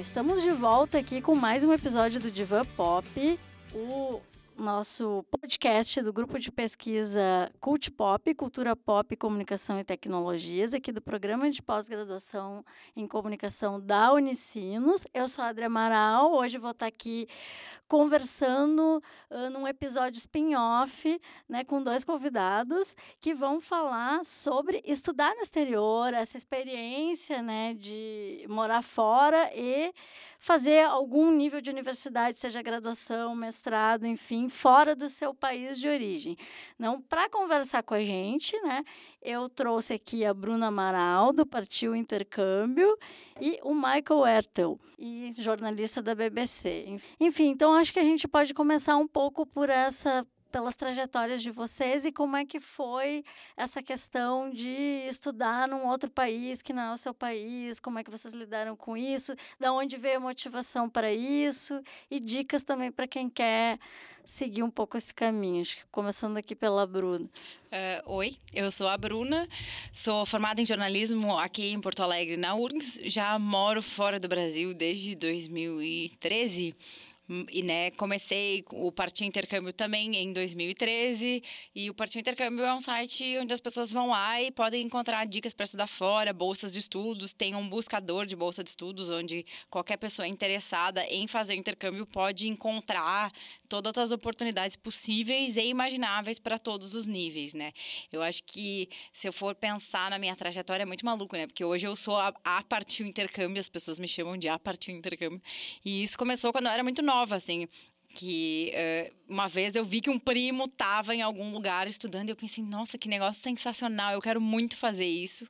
estamos de volta aqui com mais um episódio do Divan Pop, o nosso podcast do grupo de pesquisa Cult Pop, Cultura Pop, Comunicação e Tecnologias, aqui do programa de pós-graduação em comunicação da Unicinos. Eu sou a Adria Amaral, hoje vou estar aqui conversando uh, num episódio spin-off né, com dois convidados que vão falar sobre estudar no exterior, essa experiência né, de morar fora e fazer algum nível de universidade, seja graduação, mestrado, enfim, fora do seu país de origem. Não para conversar com a gente, né? Eu trouxe aqui a Bruna Amaral do Partiu Intercâmbio e o Michael Ertel, e jornalista da BBC. Enfim, então acho que a gente pode começar um pouco por essa pelas trajetórias de vocês e como é que foi essa questão de estudar num outro país que não é o seu país, como é que vocês lidaram com isso, da onde veio a motivação para isso e dicas também para quem quer seguir um pouco esse caminho. Acho que começando aqui pela Bruna. Uh, oi, eu sou a Bruna, sou formada em jornalismo aqui em Porto Alegre, na URGS. Já moro fora do Brasil desde 2013 e, né, comecei o Partiu Intercâmbio também em 2013. E o Partiu Intercâmbio é um site onde as pessoas vão lá e podem encontrar dicas para estudar fora, bolsas de estudos. Tem um buscador de bolsa de estudos, onde qualquer pessoa interessada em fazer intercâmbio pode encontrar todas as oportunidades possíveis e imagináveis para todos os níveis, né? Eu acho que se eu for pensar na minha trajetória é muito maluco, né? Porque hoje eu sou a, a Partiu Intercâmbio, as pessoas me chamam de a Partiu Intercâmbio. E isso começou quando eu era muito nova, assim que uh, uma vez eu vi que um primo estava em algum lugar estudando e eu pensei, nossa, que negócio sensacional, eu quero muito fazer isso.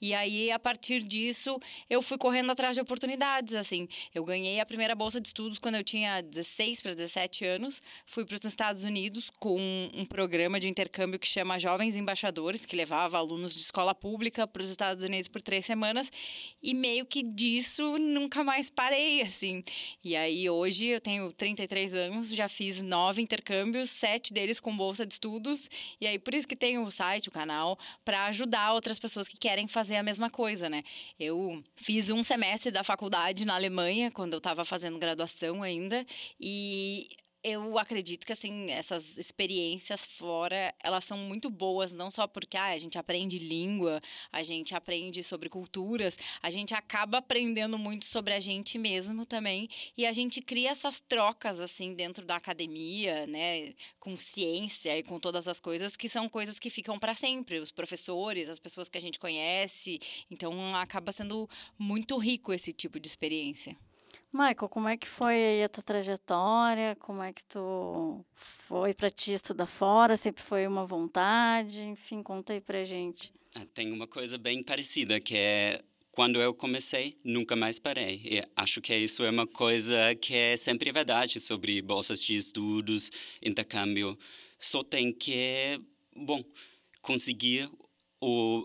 E aí, a partir disso, eu fui correndo atrás de oportunidades, assim. Eu ganhei a primeira bolsa de estudos quando eu tinha 16 para 17 anos. Fui para os Estados Unidos com um programa de intercâmbio que chama Jovens Embaixadores, que levava alunos de escola pública para os Estados Unidos por três semanas. E meio que disso nunca mais parei, assim. E aí, hoje, eu tenho 33 anos, já fiz nove intercâmbios, sete deles com bolsa de estudos. E aí, por isso que tem o site, o canal, para ajudar outras pessoas que querem fazer a mesma coisa, né? Eu fiz um semestre da faculdade na Alemanha, quando eu estava fazendo graduação ainda, e eu acredito que assim essas experiências fora elas são muito boas não só porque ah, a gente aprende língua a gente aprende sobre culturas a gente acaba aprendendo muito sobre a gente mesmo também e a gente cria essas trocas assim dentro da academia né com ciência e com todas as coisas que são coisas que ficam para sempre os professores as pessoas que a gente conhece então acaba sendo muito rico esse tipo de experiência Michael, como é que foi a tua trajetória? Como é que tu foi para ti estudar fora? Sempre foi uma vontade? Enfim, conta aí pra gente. Ah, tem uma coisa bem parecida, que é quando eu comecei, nunca mais parei. E acho que isso é uma coisa que é sempre verdade sobre bolsas de estudos, intercâmbio. Só tem que, bom, conseguir o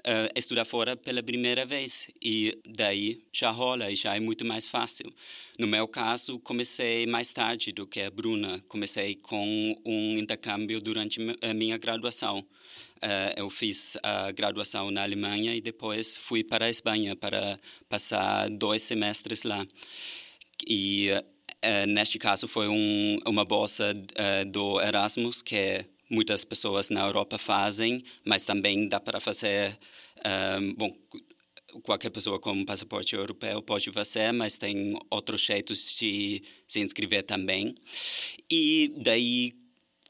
uh, estudar fora pela primeira vez e daí já rola e já é muito mais fácil. No meu caso, comecei mais tarde do que a Bruna. Comecei com um intercâmbio durante a minha graduação. Uh, eu fiz a graduação na Alemanha e depois fui para a Espanha para passar dois semestres lá. E uh, neste caso foi um, uma bolsa do Erasmus que é muitas pessoas na Europa fazem, mas também dá para fazer. Um, bom, qualquer pessoa com um passaporte europeu pode fazer, mas tem outros jeitos de se inscrever também. E daí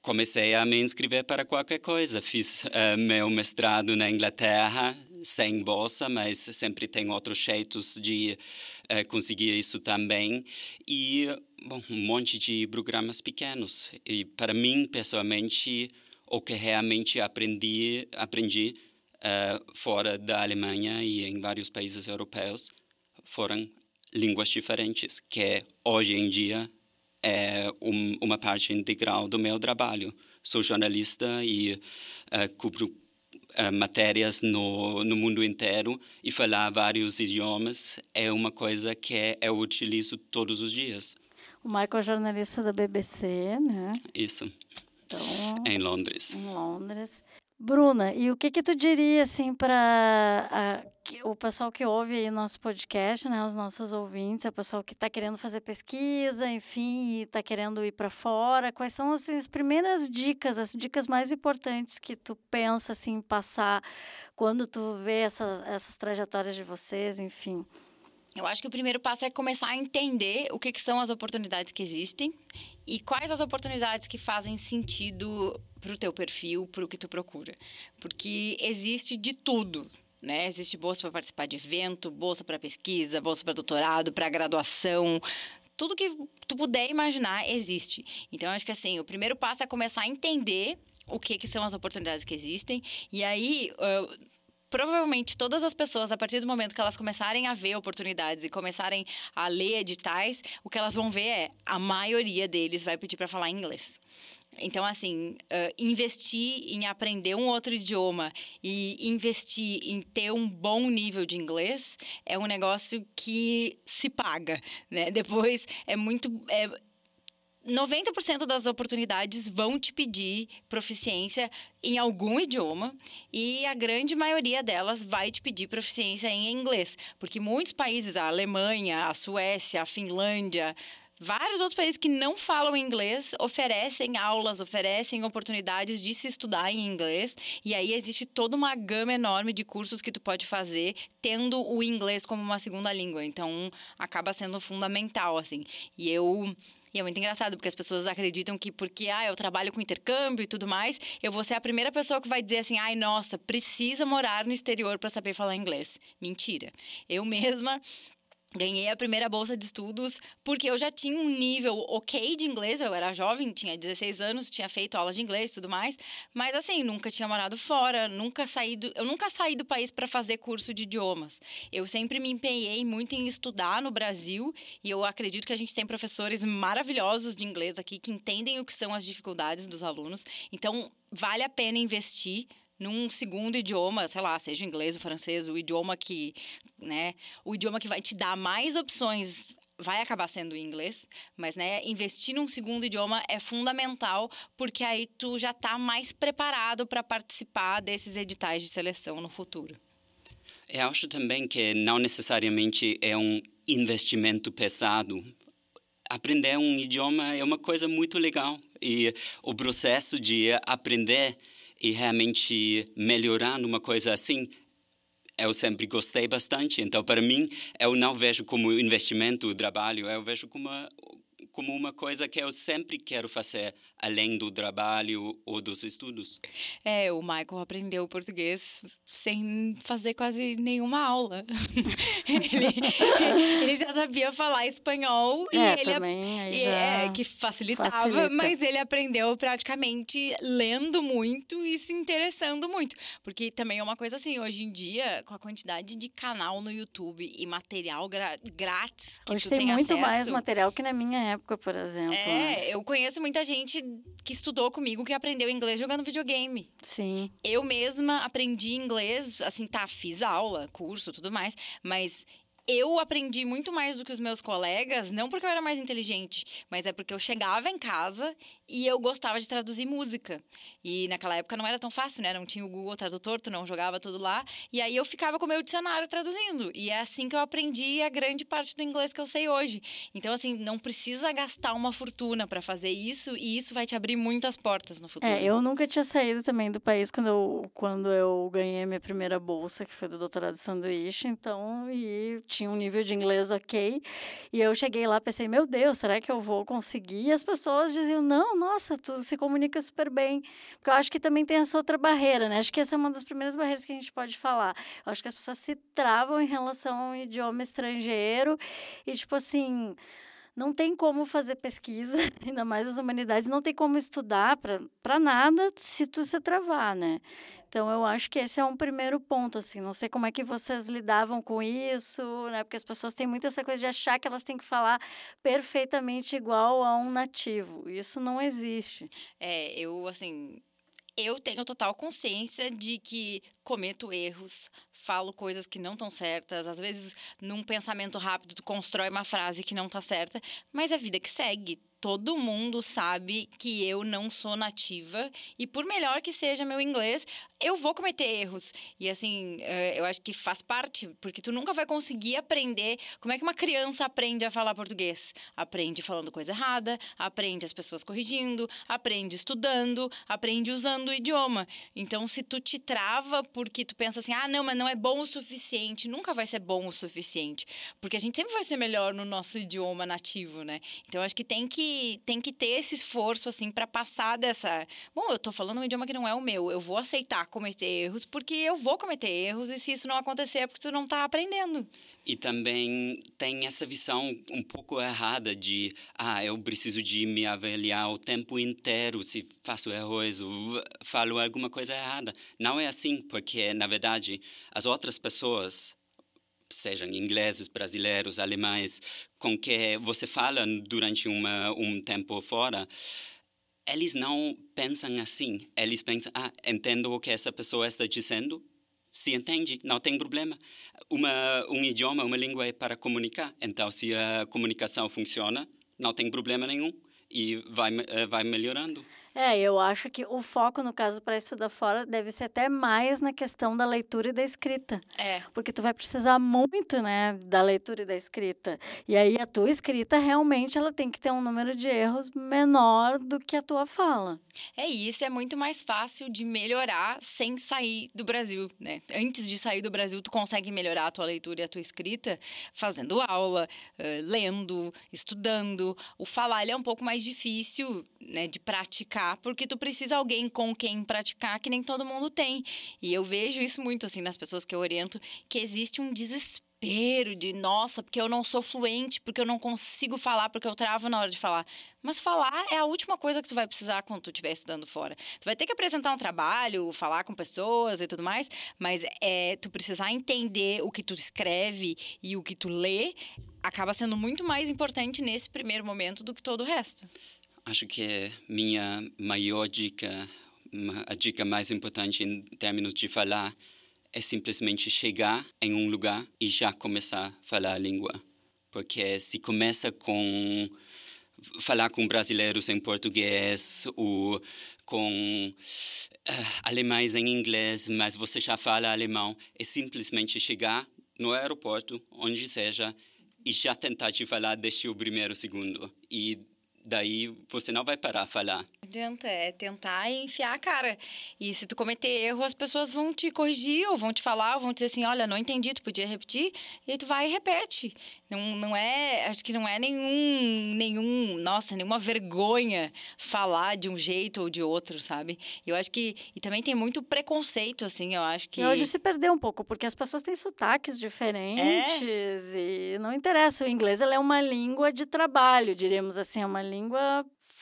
comecei a me inscrever para qualquer coisa. Fiz uh, meu mestrado na Inglaterra, sem bolsa, mas sempre tem outros jeitos de uh, conseguir isso também. E bom, um monte de programas pequenos. E para mim, pessoalmente, o que realmente aprendi, aprendi uh, fora da Alemanha e em vários países europeus foram línguas diferentes, que hoje em dia é um, uma parte integral do meu trabalho. Sou jornalista e uh, cubro uh, matérias no, no mundo inteiro e falar vários idiomas é uma coisa que eu utilizo todos os dias. O Michael é jornalista da BBC, né? Isso. Então, em Londres. Em Londres. Bruna, e o que que tu diria assim para o pessoal que ouve aí nosso podcast, né, os nossos ouvintes, o pessoal que está querendo fazer pesquisa, enfim, e está querendo ir para fora, quais são assim, as primeiras dicas, as dicas mais importantes que tu pensa assim passar quando tu vê essa, essas trajetórias de vocês, enfim? Eu acho que o primeiro passo é começar a entender o que, que são as oportunidades que existem e quais as oportunidades que fazem sentido para o teu perfil, para o que tu procura. Porque existe de tudo. Né? Existe bolsa para participar de evento, bolsa para pesquisa, bolsa para doutorado, para graduação. Tudo que tu puder imaginar existe. Então, acho que assim, o primeiro passo é começar a entender o que, que são as oportunidades que existem. E aí, uh, provavelmente todas as pessoas, a partir do momento que elas começarem a ver oportunidades e começarem a ler editais, o que elas vão ver é a maioria deles vai pedir para falar inglês. Então, assim, uh, investir em aprender um outro idioma e investir em ter um bom nível de inglês é um negócio que se paga, né? Depois é muito. É, 90% das oportunidades vão te pedir proficiência em algum idioma e a grande maioria delas vai te pedir proficiência em inglês, porque muitos países, a Alemanha, a Suécia, a Finlândia, vários outros países que não falam inglês oferecem aulas, oferecem oportunidades de se estudar em inglês. E aí existe toda uma gama enorme de cursos que tu pode fazer tendo o inglês como uma segunda língua. Então, acaba sendo fundamental, assim. E eu e é muito engraçado, porque as pessoas acreditam que porque ah, eu trabalho com intercâmbio e tudo mais, eu vou ser a primeira pessoa que vai dizer assim: ai, nossa, precisa morar no exterior para saber falar inglês. Mentira. Eu mesma Ganhei a primeira bolsa de estudos porque eu já tinha um nível ok de inglês. Eu era jovem, tinha 16 anos, tinha feito aulas de inglês e tudo mais. Mas assim, nunca tinha morado fora, nunca saí do, eu nunca saí do país para fazer curso de idiomas. Eu sempre me empenhei muito em estudar no Brasil e eu acredito que a gente tem professores maravilhosos de inglês aqui que entendem o que são as dificuldades dos alunos. Então, vale a pena investir num segundo idioma, sei lá, seja o inglês, o francês, o idioma que, né, o idioma que vai te dar mais opções vai acabar sendo o inglês, mas né, investir num segundo idioma é fundamental porque aí tu já está mais preparado para participar desses editais de seleção no futuro. Eu acho também que não necessariamente é um investimento pesado. Aprender um idioma é uma coisa muito legal e o processo de aprender e realmente melhorar numa coisa assim, eu sempre gostei bastante. Então, para mim, eu não vejo como investimento o trabalho, eu vejo como como uma coisa que eu sempre quero fazer além do trabalho ou dos estudos. É, o Michael aprendeu português sem fazer quase nenhuma aula. ele, ele, já sabia falar espanhol e é, ele também, e, é, que facilitava, facilita. mas ele aprendeu praticamente lendo muito e se interessando muito, porque também é uma coisa assim, hoje em dia, com a quantidade de canal no YouTube e material grátis que hoje tu tem, tem muito acesso, mais material que na minha época, por exemplo. É, né? eu conheço muita gente que estudou comigo que aprendeu inglês jogando videogame. Sim. Eu mesma aprendi inglês, assim, tá, fiz aula, curso, tudo mais, mas eu aprendi muito mais do que os meus colegas, não porque eu era mais inteligente, mas é porque eu chegava em casa e eu gostava de traduzir música. E naquela época não era tão fácil, né? Não tinha o Google Tradutor, tu não jogava tudo lá. E aí eu ficava com o meu dicionário traduzindo. E é assim que eu aprendi a grande parte do inglês que eu sei hoje. Então, assim, não precisa gastar uma fortuna para fazer isso e isso vai te abrir muitas portas no futuro. É, eu nunca tinha saído também do país quando eu, quando eu ganhei a minha primeira bolsa, que foi do doutorado de sanduíche. Então, e tinha um nível de inglês ok. E eu cheguei lá pensei, meu Deus, será que eu vou conseguir? E as pessoas diziam, não, nossa, tu se comunica super bem. Porque eu acho que também tem essa outra barreira, né? Acho que essa é uma das primeiras barreiras que a gente pode falar. Eu acho que as pessoas se travam em relação ao idioma estrangeiro e, tipo assim não tem como fazer pesquisa, ainda mais as humanidades, não tem como estudar para nada se tu se travar, né? Então, eu acho que esse é um primeiro ponto, assim. Não sei como é que vocês lidavam com isso, né? Porque as pessoas têm muito essa coisa de achar que elas têm que falar perfeitamente igual a um nativo. Isso não existe. É, eu, assim, eu tenho total consciência de que cometo erros, falo coisas que não estão certas, às vezes num pensamento rápido tu constrói uma frase que não está certa, mas é a vida que segue todo mundo sabe que eu não sou nativa e por melhor que seja meu inglês, eu vou cometer erros. E assim, eh, eu acho que faz parte, porque tu nunca vai conseguir aprender. Como é que uma criança aprende a falar português? Aprende falando coisa errada, aprende as pessoas corrigindo, aprende estudando, aprende usando o idioma. Então, se tu te trava porque tu pensa assim, ah, não, mas não é bom o suficiente, nunca vai ser bom o suficiente. Porque a gente sempre vai ser melhor no nosso idioma nativo, né? Então, acho que tem que, tem que ter esse esforço, assim, para passar dessa. Bom, eu tô falando um idioma que não é o meu, eu vou aceitar cometer erros, porque eu vou cometer erros, e se isso não acontecer é porque tu não está aprendendo. E também tem essa visão um pouco errada de, ah, eu preciso de me avaliar o tempo inteiro se faço erros ou falo alguma coisa errada. Não é assim, porque, na verdade, as outras pessoas, sejam ingleses, brasileiros, alemães, com que você fala durante uma, um tempo fora, eles não pensam assim. Eles pensam, ah, entendo o que essa pessoa está dizendo, se entende, não tem problema. Uma, um idioma, uma língua é para comunicar. Então, se a comunicação funciona, não tem problema nenhum e vai, eh, vai melhorando. É, eu acho que o foco, no caso, para estudar fora, deve ser até mais na questão da leitura e da escrita. É. Porque tu vai precisar muito, né, da leitura e da escrita. E aí a tua escrita realmente ela tem que ter um número de erros menor do que a tua fala. É isso, é muito mais fácil de melhorar sem sair do Brasil, né? Antes de sair do Brasil, tu consegue melhorar a tua leitura e a tua escrita fazendo aula, lendo, estudando. O falar é um pouco mais difícil, né, de praticar, porque tu precisa alguém com quem praticar que nem todo mundo tem. E eu vejo isso muito assim nas pessoas que eu oriento, que existe um desespero desespero de, nossa, porque eu não sou fluente, porque eu não consigo falar, porque eu travo na hora de falar. Mas falar é a última coisa que tu vai precisar quando tu estiver estudando fora. Tu vai ter que apresentar um trabalho, falar com pessoas e tudo mais, mas é tu precisar entender o que tu escreve e o que tu lê acaba sendo muito mais importante nesse primeiro momento do que todo o resto. Acho que é minha maior dica, a dica mais importante em termos de falar é simplesmente chegar em um lugar e já começar a falar a língua. Porque se começa com falar com brasileiros em português ou com uh, alemães em inglês, mas você já fala alemão, é simplesmente chegar no aeroporto, onde seja, e já tentar te falar desde o primeiro segundo. E daí você não vai parar a falar. Não adianta, é tentar enfiar a cara. E se tu cometer erro, as pessoas vão te corrigir, ou vão te falar, ou vão dizer assim, olha, não entendi, tu podia repetir, e aí tu vai e repete. Não, não é, acho que não é nenhum, nenhum, nossa, nenhuma vergonha falar de um jeito ou de outro, sabe? Eu acho que, e também tem muito preconceito, assim, eu acho que... E hoje se perdeu um pouco, porque as pessoas têm sotaques diferentes, é? e não interessa, o inglês é uma língua de trabalho, diríamos assim, é uma língua,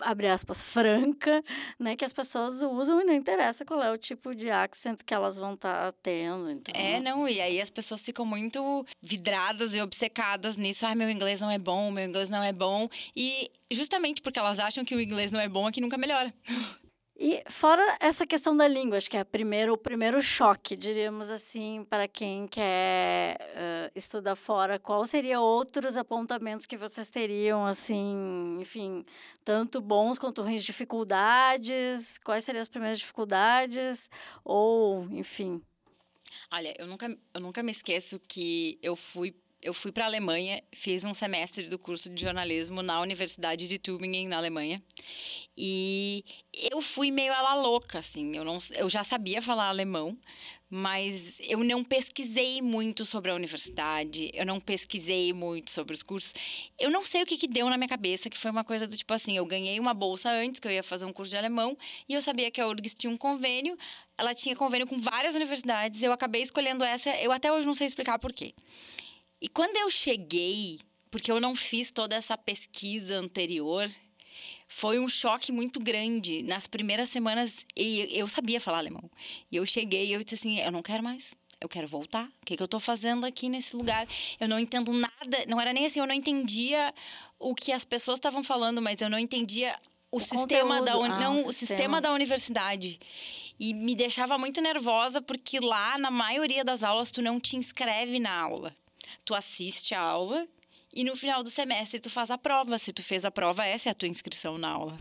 abre aspas, franca, né? Que as pessoas usam e não interessa qual é o tipo de accent que elas vão estar tá tendo. Então... É, não, e aí as pessoas ficam muito vidradas e obcecadas nisso. Ah, meu inglês não é bom, meu inglês não é bom. E justamente porque elas acham que o inglês não é bom é que nunca melhora. E fora essa questão da língua, acho que é primeiro, o primeiro choque, diríamos assim, para quem quer uh, estudar fora, qual seria outros apontamentos que vocês teriam, assim, enfim, tanto bons quanto ruins, dificuldades, quais seriam as primeiras dificuldades, ou, enfim... Olha, eu nunca, eu nunca me esqueço que eu fui eu fui para a Alemanha, fiz um semestre do curso de jornalismo na Universidade de Tübingen, na Alemanha. E eu fui meio ela louca, assim. Eu, não, eu já sabia falar alemão, mas eu não pesquisei muito sobre a universidade, eu não pesquisei muito sobre os cursos. Eu não sei o que, que deu na minha cabeça, que foi uma coisa do tipo assim: eu ganhei uma bolsa antes, que eu ia fazer um curso de alemão, e eu sabia que a URGS tinha um convênio. Ela tinha convênio com várias universidades, eu acabei escolhendo essa, eu até hoje não sei explicar por quê. E quando eu cheguei, porque eu não fiz toda essa pesquisa anterior, foi um choque muito grande. Nas primeiras semanas, eu sabia falar alemão. E eu cheguei e eu disse assim: eu não quero mais. Eu quero voltar. O que, que eu estou fazendo aqui nesse lugar? Eu não entendo nada. Não era nem assim, eu não entendia o que as pessoas estavam falando, mas eu não entendia o, o sistema da ah, não o sistema. sistema da universidade e me deixava muito nervosa porque lá na maioria das aulas tu não te inscreve na aula tu assiste a aula e no final do semestre tu faz a prova. Se tu fez a prova, essa é a tua inscrição na aula.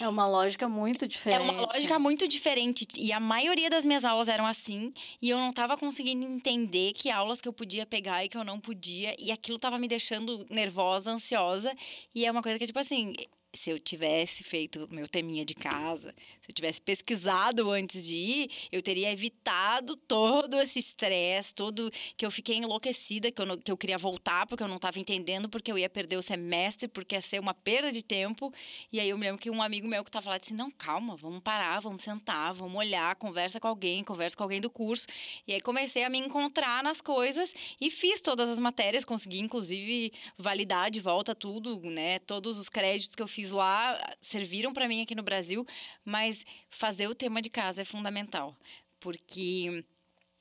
É uma lógica muito diferente. É uma lógica muito diferente. E a maioria das minhas aulas eram assim. E eu não estava conseguindo entender que aulas que eu podia pegar e que eu não podia. E aquilo estava me deixando nervosa, ansiosa. E é uma coisa que, tipo assim, se eu tivesse feito meu teminha de casa, se eu tivesse pesquisado antes de ir, eu teria evitado todo esse estresse, todo que eu fiquei enlouquecida, que eu, não, que eu queria voltar porque eu não estava entendendo, porque eu ia perder o semestre, porque ia ser uma perda de tempo. E aí eu me lembro que um amigo meu que estava lá disse: Não, calma, vamos parar, vamos sentar, vamos olhar, conversa com alguém, conversa com alguém do curso. E aí comecei a me encontrar nas coisas e fiz todas as matérias, consegui inclusive validar de volta tudo, né? Todos os créditos que eu fiz fiz lá serviram para mim aqui no Brasil, mas fazer o tema de casa é fundamental, porque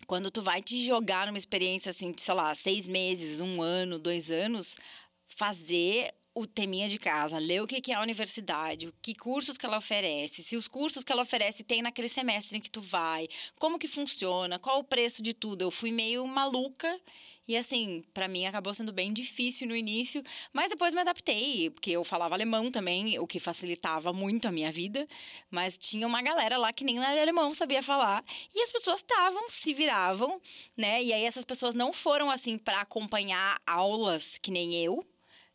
quando tu vai te jogar numa experiência assim, de, sei lá, seis meses, um ano, dois anos, fazer o teminha de casa, ler o que é a universidade, que cursos que ela oferece, se os cursos que ela oferece tem naquele semestre em que tu vai, como que funciona, qual o preço de tudo. Eu fui meio maluca e assim, para mim acabou sendo bem difícil no início, mas depois me adaptei, porque eu falava alemão também, o que facilitava muito a minha vida, mas tinha uma galera lá que nem alemão sabia falar, e as pessoas estavam, se viravam, né? E aí essas pessoas não foram assim para acompanhar aulas que nem eu,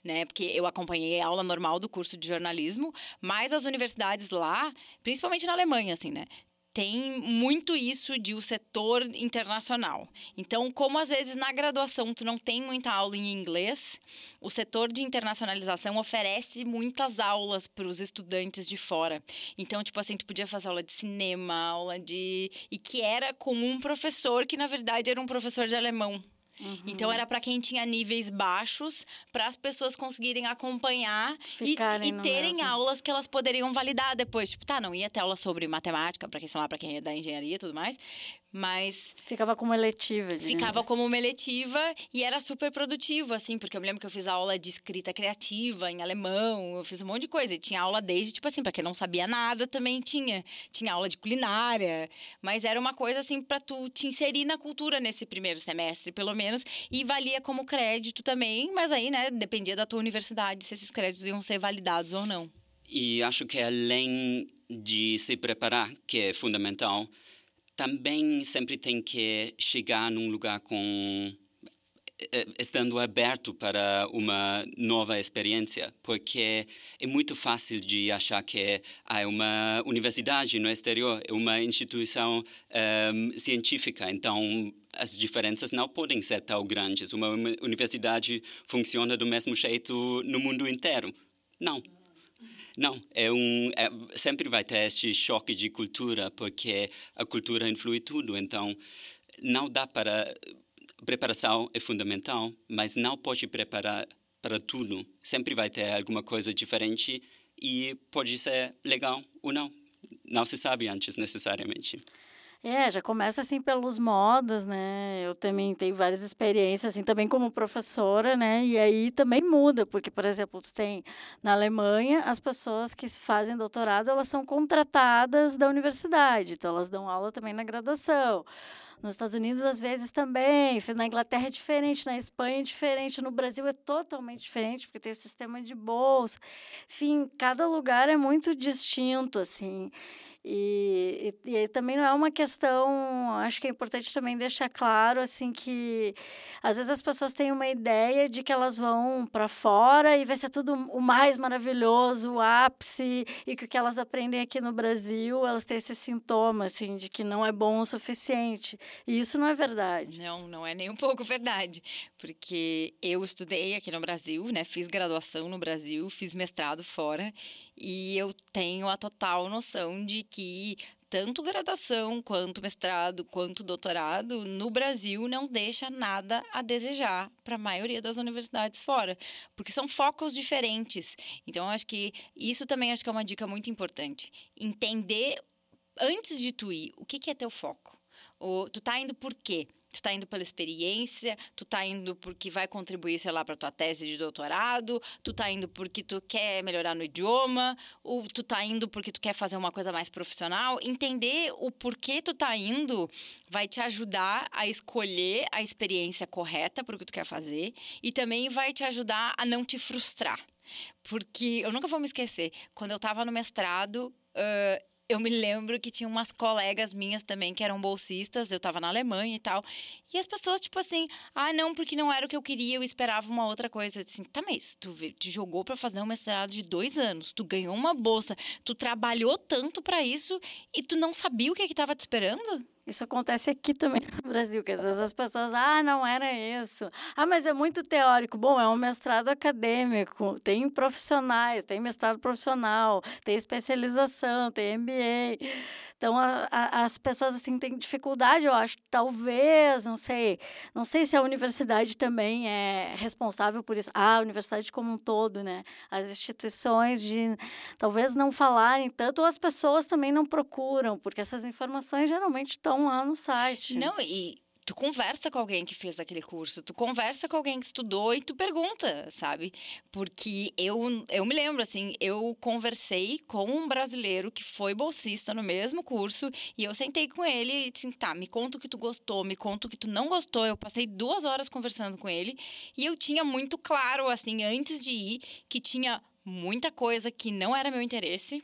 né? Porque eu acompanhei a aula normal do curso de jornalismo, mas as universidades lá, principalmente na Alemanha, assim, né? Tem muito isso de o setor internacional. Então, como às vezes na graduação tu não tem muita aula em inglês, o setor de internacionalização oferece muitas aulas para os estudantes de fora. Então, tipo assim, tu podia fazer aula de cinema, aula de e que era com um professor que na verdade era um professor de alemão. Uhum. Então era para quem tinha níveis baixos, para as pessoas conseguirem acompanhar e, e, terem mesmo. aulas que elas poderiam validar depois. Tipo, tá, não ia ter aula sobre matemática, para quem, sei lá, para quem é da engenharia e tudo mais, mas. Ficava como eletiva. Ficava assim. como uma eletiva e era super produtivo, assim, porque eu me lembro que eu fiz aula de escrita criativa em alemão, eu fiz um monte de coisa. E tinha aula desde, tipo assim, para quem não sabia nada também tinha. Tinha aula de culinária, mas era uma coisa, assim, para tu te inserir na cultura nesse primeiro semestre, pelo menos. E valia como crédito também, mas aí, né, dependia da tua universidade se esses créditos iam ser validados ou não. E acho que além de se preparar, que é fundamental, também sempre tem que chegar num lugar com eh, estando aberto para uma nova experiência, porque é muito fácil de achar que ah, é uma universidade no exterior, é uma instituição um, científica, então as diferenças não podem ser tão grandes. Uma universidade funciona do mesmo jeito no mundo inteiro. Não. Não, é um, é, sempre vai ter este choque de cultura, porque a cultura influi tudo. Então, não dá para. Preparação é fundamental, mas não pode preparar para tudo. Sempre vai ter alguma coisa diferente e pode ser legal ou não. Não se sabe antes necessariamente. É, já começa assim pelos modos, né? Eu também tenho várias experiências, assim, também como professora, né? E aí também muda, porque, por exemplo, tu tem na Alemanha, as pessoas que fazem doutorado, elas são contratadas da universidade, então elas dão aula também na graduação. Nos Estados Unidos, às vezes, também. Na Inglaterra é diferente, na Espanha é diferente, no Brasil é totalmente diferente, porque tem o sistema de bolsa. Enfim, cada lugar é muito distinto, assim. E, e, e, também não é uma questão, acho que é importante também deixar claro assim que às vezes as pessoas têm uma ideia de que elas vão para fora e vai ser tudo o mais maravilhoso, o ápice, e que o que elas aprendem aqui no Brasil, elas têm esse sintoma assim de que não é bom o suficiente. E isso não é verdade. Não, não é nem um pouco verdade, porque eu estudei aqui no Brasil, né, fiz graduação no Brasil, fiz mestrado fora e eu tenho a total noção de que tanto graduação, quanto mestrado, quanto doutorado, no Brasil não deixa nada a desejar para a maioria das universidades fora, porque são focos diferentes. Então, acho que isso também acho que é uma dica muito importante. Entender antes de tu ir, o que, que é teu foco? Tu tá indo por quê? Tu tá indo pela experiência, tu tá indo porque vai contribuir, sei lá, para tua tese de doutorado, tu tá indo porque tu quer melhorar no idioma, ou tu tá indo porque tu quer fazer uma coisa mais profissional. Entender o porquê tu tá indo vai te ajudar a escolher a experiência correta para o que tu quer fazer e também vai te ajudar a não te frustrar. Porque eu nunca vou me esquecer, quando eu estava no mestrado, uh, eu me lembro que tinha umas colegas minhas também que eram bolsistas, eu tava na Alemanha e tal. E as pessoas, tipo assim, ah, não, porque não era o que eu queria, eu esperava uma outra coisa. Eu disse, assim, tá, mas tu te jogou para fazer um mestrado de dois anos, tu ganhou uma bolsa, tu trabalhou tanto para isso e tu não sabia o que que tava te esperando? Isso acontece aqui também no Brasil, que às vezes as pessoas, ah, não era isso. Ah, mas é muito teórico. Bom, é um mestrado acadêmico, tem profissionais, tem mestrado profissional, tem especialização, tem MBA. Então, a, a, as pessoas assim, têm dificuldade, eu acho, talvez, não sei, não sei se a universidade também é responsável por isso. Ah, a universidade como um todo, né? As instituições de talvez não falarem tanto, ou as pessoas também não procuram, porque essas informações geralmente estão lá no site. Não, e tu conversa com alguém que fez aquele curso, tu conversa com alguém que estudou e tu pergunta, sabe? Porque eu, eu me lembro, assim, eu conversei com um brasileiro que foi bolsista no mesmo curso e eu sentei com ele e disse, tá, me conta o que tu gostou, me conta o que tu não gostou. Eu passei duas horas conversando com ele e eu tinha muito claro, assim, antes de ir, que tinha muita coisa que não era meu interesse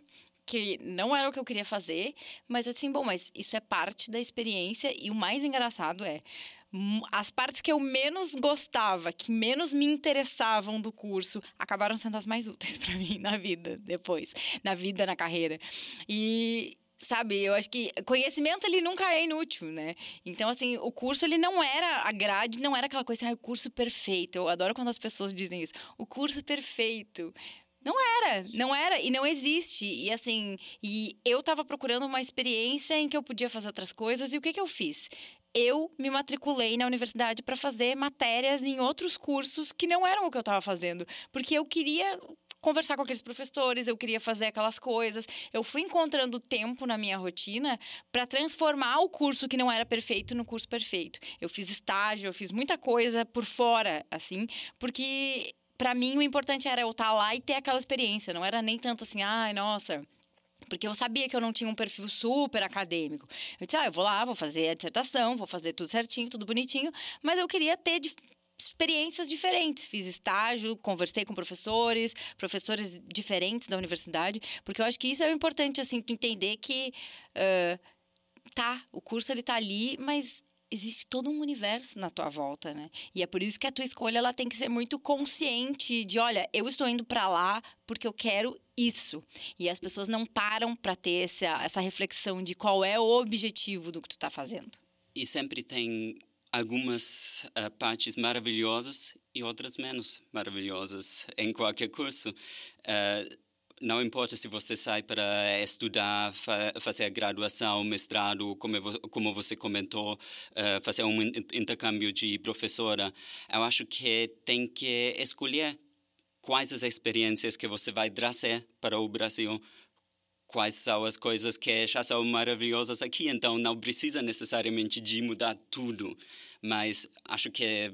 que não era o que eu queria fazer, mas eu disse, bom, mas isso é parte da experiência e o mais engraçado é as partes que eu menos gostava, que menos me interessavam do curso, acabaram sendo as mais úteis para mim na vida depois, na vida, na carreira. E sabe, eu acho que conhecimento ele nunca é inútil, né? Então assim, o curso ele não era a grade, não era aquela coisa, ah, o curso perfeito. Eu adoro quando as pessoas dizem isso. O curso perfeito. Não era, não era e não existe. E assim, e eu estava procurando uma experiência em que eu podia fazer outras coisas e o que que eu fiz? Eu me matriculei na universidade para fazer matérias em outros cursos que não eram o que eu estava fazendo, porque eu queria conversar com aqueles professores, eu queria fazer aquelas coisas. Eu fui encontrando tempo na minha rotina para transformar o curso que não era perfeito no curso perfeito. Eu fiz estágio, eu fiz muita coisa por fora, assim, porque para mim o importante era eu estar tá lá e ter aquela experiência, não era nem tanto assim, ai, nossa, porque eu sabia que eu não tinha um perfil super acadêmico. Eu disse, ah, eu vou lá, vou fazer a dissertação, vou fazer tudo certinho, tudo bonitinho, mas eu queria ter experiências diferentes. Fiz estágio, conversei com professores, professores diferentes da universidade, porque eu acho que isso é importante, assim, entender que, uh, tá, o curso ele tá ali, mas existe todo um universo na tua volta, né? E é por isso que a tua escolha ela tem que ser muito consciente de, olha, eu estou indo para lá porque eu quero isso. E as pessoas não param para ter essa, essa reflexão de qual é o objetivo do que tu está fazendo. E sempre tem algumas uh, partes maravilhosas e outras menos maravilhosas em qualquer curso. Uh, não importa se você sai para estudar, fa fazer a graduação, mestrado, como, como você comentou, uh, fazer um intercâmbio de professora, eu acho que tem que escolher quais as experiências que você vai trazer para o Brasil, quais são as coisas que já são maravilhosas aqui, então não precisa necessariamente de mudar tudo, mas acho que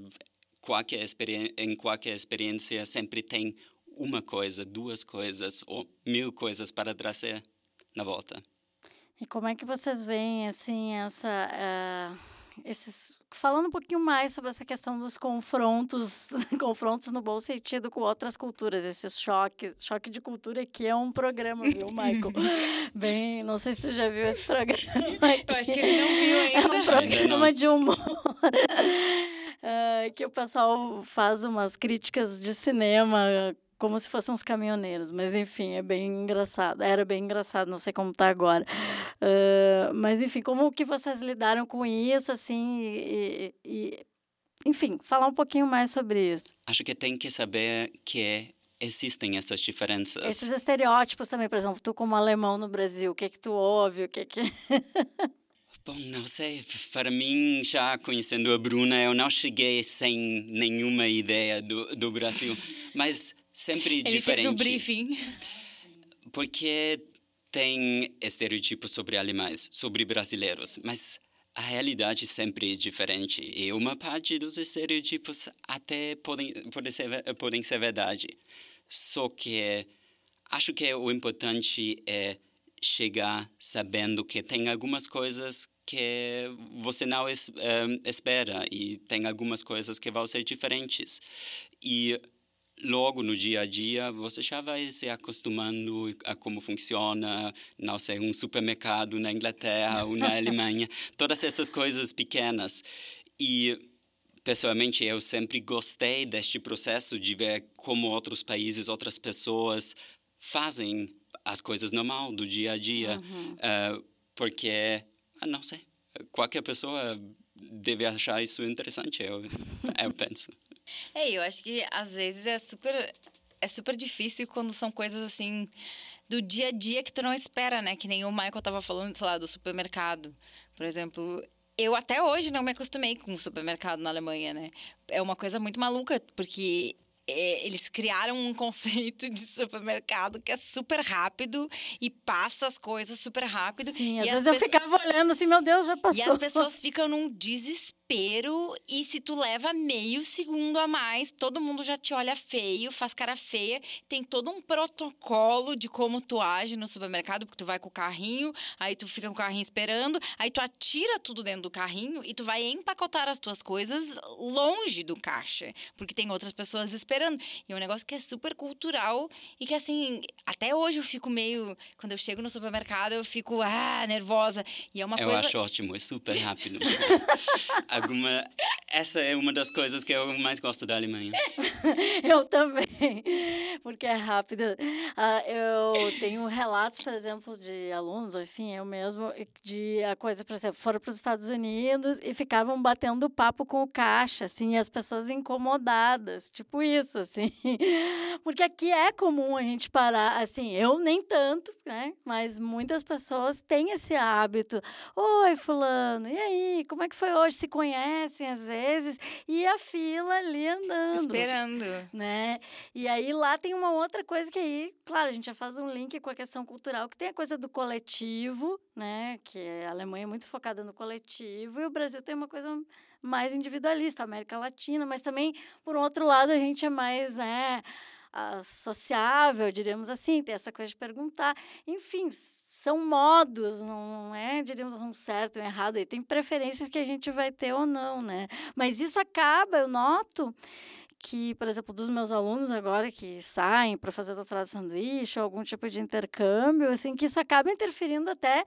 qualquer em qualquer experiência sempre tem uma coisa, duas coisas ou mil coisas para trazer na volta. E como é que vocês veem assim essa uh, esses falando um pouquinho mais sobre essa questão dos confrontos, confrontos no bom sentido com outras culturas, esses choques, choque de cultura que é um programa, viu, Michael? Bem, não sei se tu já viu esse programa. Aqui. Eu acho que ele não viu ainda. É um programa de humor. Uh, que o pessoal faz umas críticas de cinema como se fossem uns caminhoneiros, mas enfim, é bem engraçado. Era bem engraçado, não sei como está agora. Uh, mas enfim, como que vocês lidaram com isso, assim, e, e, enfim, falar um pouquinho mais sobre isso. Acho que tem que saber que existem essas diferenças. Esses estereótipos também, por exemplo, tu como alemão no Brasil, o que que tu ouve, o que que... Bom, não sei. Para mim, já conhecendo a Bruna, eu não cheguei sem nenhuma ideia do, do Brasil. Mas sempre Ele diferente. Ele briefing. Porque tem estereotipos sobre alemães, sobre brasileiros, mas a realidade sempre é diferente e uma parte dos estereotipos até podem, podem, ser, podem ser verdade. Só que acho que o importante é chegar sabendo que tem algumas coisas que você não um, espera e tem algumas coisas que vão ser diferentes. E logo no dia a dia você já vai se acostumando a como funciona, não sei, um supermercado na Inglaterra ou na Alemanha, todas essas coisas pequenas. E pessoalmente eu sempre gostei deste processo de ver como outros países, outras pessoas fazem as coisas normal do dia a dia, uhum. uh, porque, ah, não sei, qualquer pessoa deve achar isso interessante, eu, eu penso. É, eu acho que às vezes é super é super difícil quando são coisas assim do dia a dia que tu não espera, né? Que nem o Michael tava falando, sei lá, do supermercado. Por exemplo, eu até hoje não me acostumei com o supermercado na Alemanha, né? É uma coisa muito maluca, porque é, eles criaram um conceito de supermercado que é super rápido e passa as coisas super rápido. Sim, às vezes eu ficava olhando assim, meu Deus, já passou. E as pessoas ficam num desespero desespero e se tu leva meio segundo a mais, todo mundo já te olha feio, faz cara feia. Tem todo um protocolo de como tu age no supermercado, porque tu vai com o carrinho, aí tu fica com o carrinho esperando, aí tu atira tudo dentro do carrinho e tu vai empacotar as tuas coisas longe do caixa, porque tem outras pessoas esperando. E é um negócio que é super cultural e que assim, até hoje eu fico meio, quando eu chego no supermercado, eu fico ah, nervosa. E é uma eu coisa Eu acho ótimo, é super rápido. alguma. Essa é uma das coisas que eu mais gosto da Alemanha. eu também, porque é rápido. Uh, eu tenho relatos, por exemplo, de alunos, enfim, eu mesmo, de a coisa, por exemplo, foram para os Estados Unidos e ficavam batendo papo com o caixa, assim, e as pessoas incomodadas, tipo isso, assim. Porque aqui é comum a gente parar, assim, eu nem tanto, né? Mas muitas pessoas têm esse hábito. Oi, fulano, e aí, como é que foi hoje? Se conhece? Conhecem às vezes, e a fila ali andando. Esperando. Né? E aí lá tem uma outra coisa que aí, claro, a gente já faz um link com a questão cultural, que tem a coisa do coletivo, né? Que a Alemanha é muito focada no coletivo, e o Brasil tem uma coisa mais individualista, a América Latina, mas também, por outro lado, a gente é mais, né? Uh, sociável, diríamos assim, tem essa coisa de perguntar. Enfim, são modos, não é, diríamos, um certo um errado. E tem preferências que a gente vai ter ou não, né? Mas isso acaba, eu noto que, por exemplo, dos meus alunos agora que saem para fazer doutorado de sanduíche ou algum tipo de intercâmbio, assim, que isso acaba interferindo até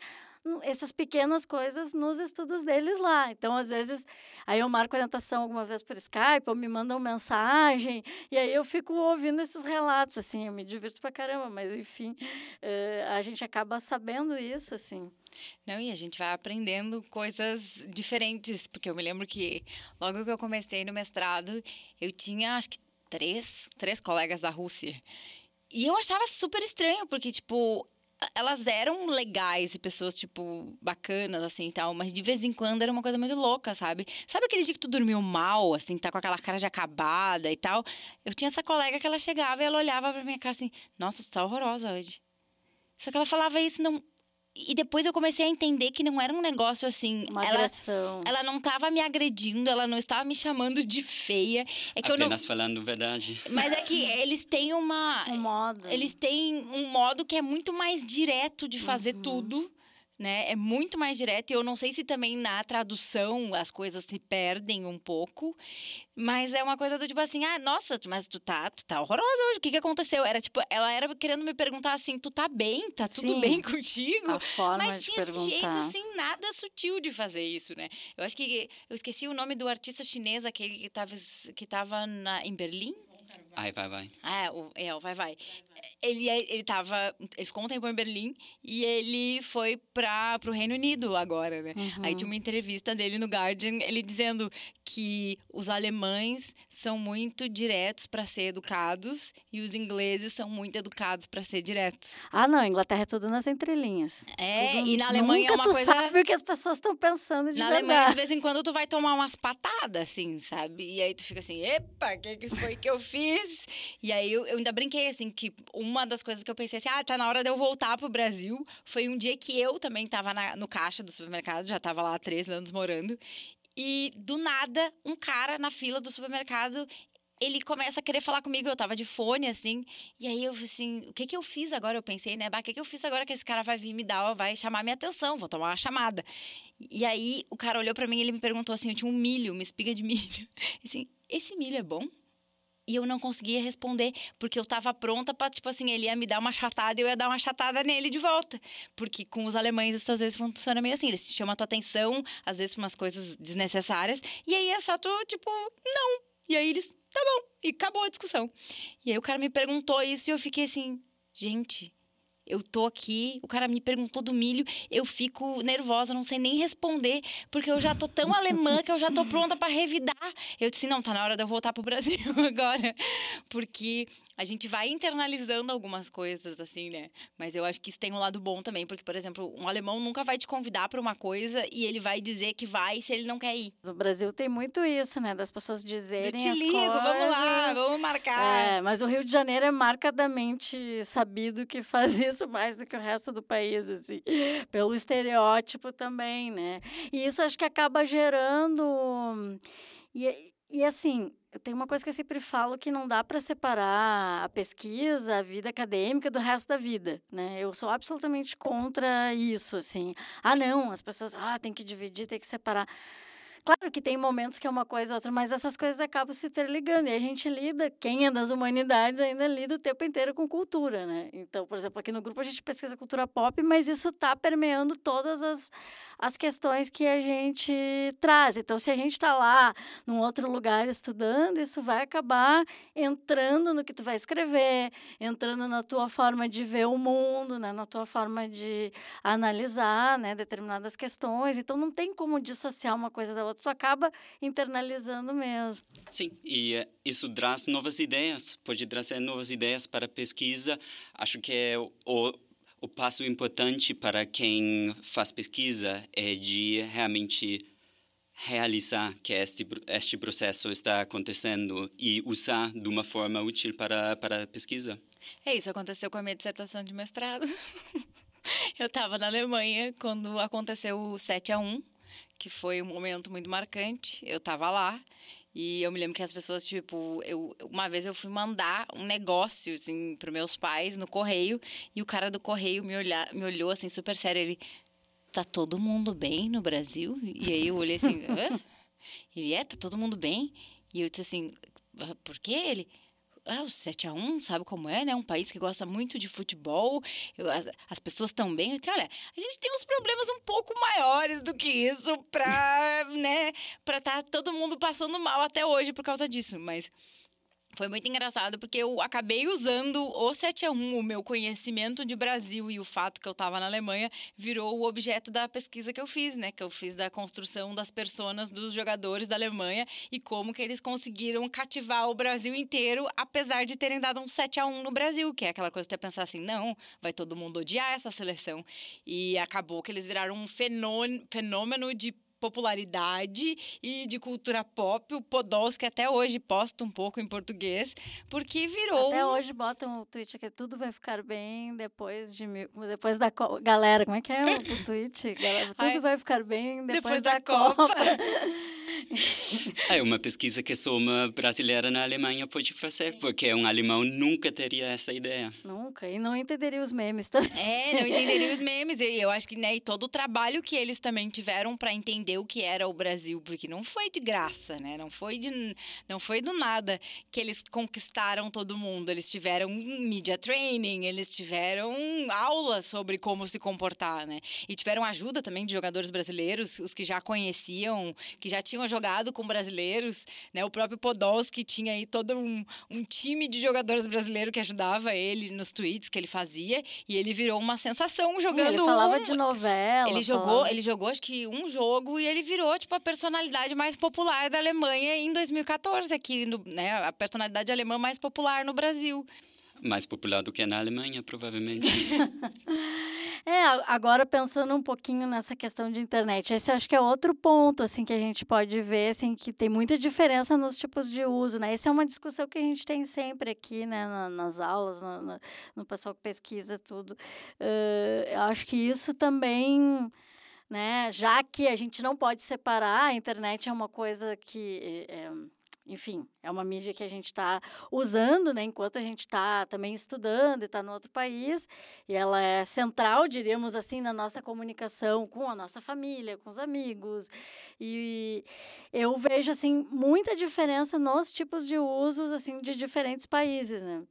essas pequenas coisas nos estudos deles lá. Então, às vezes, aí eu marco orientação alguma vez por Skype, ou me mandam mensagem, e aí eu fico ouvindo esses relatos, assim, eu me divirto pra caramba, mas, enfim, eh, a gente acaba sabendo isso, assim. Não, e a gente vai aprendendo coisas diferentes, porque eu me lembro que logo que eu comecei no mestrado, eu tinha, acho que, três, três colegas da Rússia. E eu achava super estranho, porque, tipo, elas eram legais e pessoas, tipo, bacanas, assim, e tal. Mas de vez em quando era uma coisa muito louca, sabe? Sabe aquele dia que tu dormiu mal, assim, tá com aquela cara de acabada e tal? Eu tinha essa colega que ela chegava e ela olhava pra minha cara assim, nossa, tu tá horrorosa hoje. Só que ela falava isso não e depois eu comecei a entender que não era um negócio assim. Uma ela, agressão. Ela não estava me agredindo, ela não estava me chamando de feia. É que Apenas eu não... falando verdade. Mas é que eles têm uma. Um modo. Eles têm um modo que é muito mais direto de fazer uhum. tudo né? É muito mais direto. E eu não sei se também na tradução as coisas se perdem um pouco. Mas é uma coisa do tipo assim, ah, nossa, mas tu tá, tu tá horrorosa hoje. O que que aconteceu? Era tipo, ela era querendo me perguntar assim, tu tá bem? Tá tudo Sim, bem contigo? A forma mas tinha perguntar. esse jeito, assim, nada sutil de fazer isso, né? Eu acho que eu esqueci o nome do artista chinês, aquele que tava, que tava na, em Berlim. Ai, vai, vai. Ah, o, é, o Vai, vai. Ele, é, ele tava. Ele ficou um tempo em Berlim e ele foi para o Reino Unido agora, né? Uhum. Aí tinha uma entrevista dele no Guardian, ele dizendo que os alemães são muito diretos para ser educados e os ingleses são muito educados para ser diretos. Ah, não, Inglaterra é tudo nas entrelinhas. É, Tudo- e na Alemanha Nunca é uma tu coisa sabe o que as pessoas estão pensando de Na verdade. Alemanha, de vez em quando, tu vai tomar umas patadas, assim, sabe? E aí tu fica assim, epa, o que, que foi que eu fiz? E aí eu, eu ainda brinquei, assim, que uma das coisas que eu pensei assim, ah, tá na hora de eu voltar pro Brasil. Foi um dia que eu também tava na- no caixa do supermercado, já tava lá há três anos morando. E do nada, um cara na fila do supermercado. Ele começa a querer falar comigo, eu tava de fone, assim. E aí eu assim, o que que eu fiz agora? Eu pensei, né? Bah, o que que eu fiz agora que esse cara vai vir me dar, vai chamar minha atenção, vou tomar uma chamada. E aí o cara olhou pra mim e ele me perguntou assim, eu tinha um milho, uma espiga de milho. Assim, esse milho é bom? E eu não conseguia responder, porque eu tava pronta pra, tipo assim, ele ia me dar uma chatada e eu ia dar uma chatada nele de volta. Porque com os alemães isso às vezes funciona meio assim, eles chamam a tua atenção, às vezes umas coisas desnecessárias, e aí é só tu, tipo, não. E aí eles, tá bom, e acabou a discussão. E aí o cara me perguntou isso e eu fiquei assim, gente, eu tô aqui, o cara me perguntou do milho, eu fico nervosa, não sei nem responder, porque eu já tô tão alemã que eu já tô pronta para revidar. Eu disse, não, tá na hora de eu voltar pro Brasil agora. Porque a gente vai internalizando algumas coisas, assim, né? Mas eu acho que isso tem um lado bom também, porque, por exemplo, um alemão nunca vai te convidar para uma coisa e ele vai dizer que vai se ele não quer ir. No Brasil tem muito isso, né? Das pessoas Eu dizerem te as ligo, vamos lá, coisas. vamos marcar. É, mas o Rio de Janeiro é marcadamente sabido que faz isso mais do que o resto do país, assim, pelo estereótipo também, né? E isso acho que acaba gerando. E, e assim, tem uma coisa que eu sempre falo que não dá para separar a pesquisa, a vida acadêmica do resto da vida, né? Eu sou absolutamente contra isso, assim. Ah, não, as pessoas, ah, tem que dividir, tem que separar. Claro que tem momentos que é uma coisa ou outra, mas essas coisas acabam se interligando. E a gente lida, quem é das humanidades ainda lida o tempo inteiro com cultura, né? Então, por exemplo, aqui no grupo a gente pesquisa cultura pop, mas isso está permeando todas as, as questões que a gente traz. Então, se a gente está lá num outro lugar estudando, isso vai acabar entrando no que tu vai escrever, entrando na tua forma de ver o mundo, né? na tua forma de analisar né? determinadas questões. Então, não tem como dissociar uma coisa da outra, tu acaba internalizando mesmo. Sim, e eh, isso traz novas ideias, pode trazer novas ideias para a pesquisa. Acho que é o, o, passo importante para quem faz pesquisa é de realmente realizar que este, este processo está acontecendo e usar de uma forma útil para, para a pesquisa. É, isso aconteceu com a minha dissertação de mestrado. eu estava na Alemanha quando aconteceu o 7 a 1 que foi um momento muito marcante. Eu estava lá e eu me lembro que as pessoas, tipo, eu, uma vez eu fui mandar um negócio, assim, para meus pais no correio e o cara do correio me, olhar, me olhou, assim, super sério. Ele, tá todo mundo bem no Brasil? E aí eu olhei assim, Hã? Ele, é, tá todo mundo bem? E eu disse assim, "Ah, por quê? Ele, ah, o 7 a 1 sabe como é, né? Um país que gosta muito de futebol, eu- as, as pessoas estão bem. Eu disse, olha, a gente tem uns problemas um pouco maiores do que isso pra, né, pra tá todo mundo passando mal até hoje por causa disso, mas... Foi muito engraçado porque eu acabei usando o 7 a 1, o meu conhecimento de Brasil e o fato que eu estava na Alemanha virou o objeto da pesquisa que eu fiz, né? Que eu fiz da construção das personas dos jogadores da Alemanha e como que eles conseguiram cativar o Brasil inteiro, apesar de terem dado um 7 a 1 no Brasil, que é aquela coisa que você pensar assim, não, vai todo mundo odiar essa seleção. E acabou que eles viraram um fenô- fenômeno de popularidade e de cultura pop. O Podolski até hoje posta um pouco em português, porque virou. Até hoje botam o tweet que tudo vai ficar bem depois de depois da co- galera, como é que é o, o tweet? Galera, tudo Ai, vai ficar bem depois, depois da, da Copa. Copa. É uma pesquisa que só uma brasileira na Alemanha pode fazer, porque um alemão nunca teria essa ideia. Nunca. E não entenderia os memes também. É, não entenderia os memes. E eu acho que, né, e todo o trabalho que eles também tiveram para entender o que era o Brasil, porque não foi de graça, né? Não foi de não foi do nada que eles conquistaram todo mundo. Eles tiveram media training, eles tiveram aula sobre como se comportar, né? E tiveram ajuda também de jogadores brasileiros, os que já conheciam, que já tinham jogado com brasileiros, né? O próprio Podolski tinha aí todo um, um time de jogadores brasileiros que ajudava ele nos tweets que ele fazia e ele virou uma sensação jogando. Ele falava um... de novela. Ele jogou, falava... ele jogou acho que um jogo e ele virou tipo a personalidade mais popular da Alemanha em 2014 aqui, no, né? A personalidade alemã mais popular no Brasil. Mais popular do que na Alemanha, provavelmente. É, agora pensando um pouquinho nessa questão de internet, esse acho que é outro ponto, assim, que a gente pode ver, assim, que tem muita diferença nos tipos de uso, né? Essa é uma discussão que a gente tem sempre aqui, né, nas aulas, no, no pessoal que pesquisa tudo. Uh, eu acho que isso também né? Já que a gente não pode separar, a internet é uma coisa que é, enfim, é uma mídia que a gente está usando, né, enquanto a gente está também estudando e está no outro país, e ela é central, diríamos assim, na nossa comunicação com a nossa família, com os amigos, e eu vejo, assim, muita diferença nos tipos de usos, assim, de diferentes países, né.